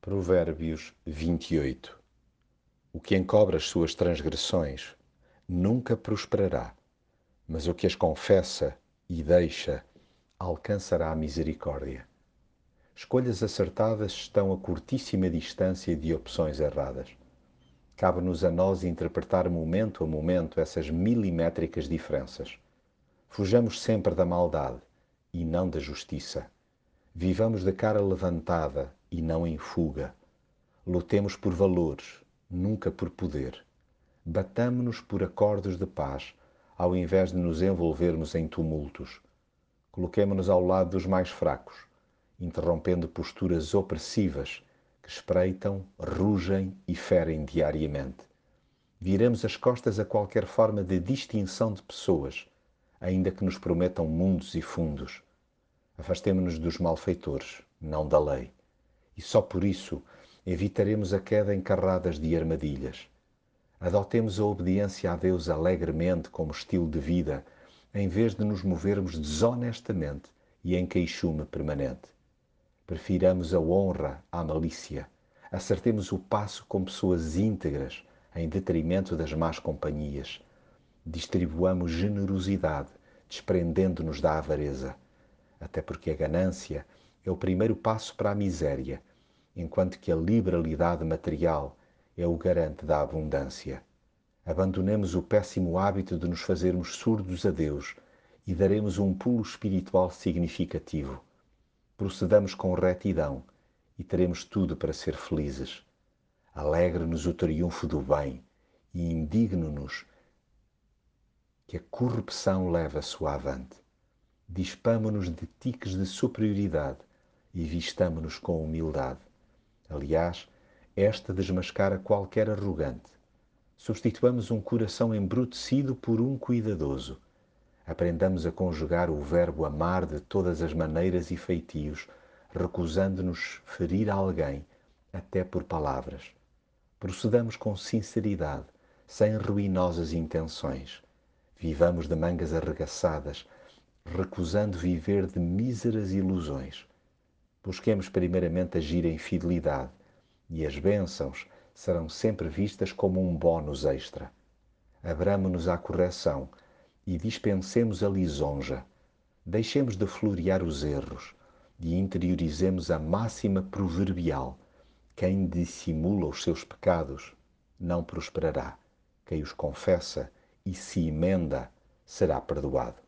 Provérbios 28 O que encobre as suas transgressões nunca prosperará, mas o que as confessa e deixa alcançará a misericórdia. Escolhas acertadas estão a curtíssima distância de opções erradas. Cabe-nos a nós interpretar momento a momento essas milimétricas diferenças. Fujamos sempre da maldade e não da justiça. Vivamos de cara levantada e não em fuga. Lutemos por valores, nunca por poder. Batamo-nos por acordos de paz, ao invés de nos envolvermos em tumultos. Coloquemo-nos ao lado dos mais fracos, interrompendo posturas opressivas que espreitam, rugem e ferem diariamente. Viremos as costas a qualquer forma de distinção de pessoas, ainda que nos prometam mundos e fundos. Afastemo-nos dos malfeitores, não da lei e só por isso evitaremos a queda em carradas de armadilhas. Adotemos a obediência a Deus alegremente como estilo de vida, em vez de nos movermos desonestamente e em queixume permanente. Prefiramos a honra à malícia. Acertemos o passo com pessoas íntegras, em detrimento das más companhias. Distribuamos generosidade, desprendendo-nos da avareza. Até porque a ganância é o primeiro passo para a miséria enquanto que a liberalidade material é o garante da abundância. Abandonemos o péssimo hábito de nos fazermos surdos a Deus e daremos um pulo espiritual significativo. Procedamos com retidão e teremos tudo para ser felizes. Alegre-nos o triunfo do bem e indigno-nos que a corrupção leva a sua avante. Dispamo-nos de tiques de superioridade e vistamo-nos com humildade. Aliás, esta desmascara qualquer arrogante. Substituamos um coração embrutecido por um cuidadoso. Aprendamos a conjugar o verbo amar de todas as maneiras e feitios, recusando-nos ferir alguém, até por palavras. Procedamos com sinceridade, sem ruinosas intenções. Vivamos de mangas arregaçadas, recusando viver de míseras ilusões. Busquemos primeiramente agir em fidelidade e as bênçãos serão sempre vistas como um bónus extra. Abramo-nos à correção e dispensemos a lisonja. Deixemos de florear os erros e interiorizemos a máxima proverbial: quem dissimula os seus pecados não prosperará, quem os confessa e se emenda será perdoado.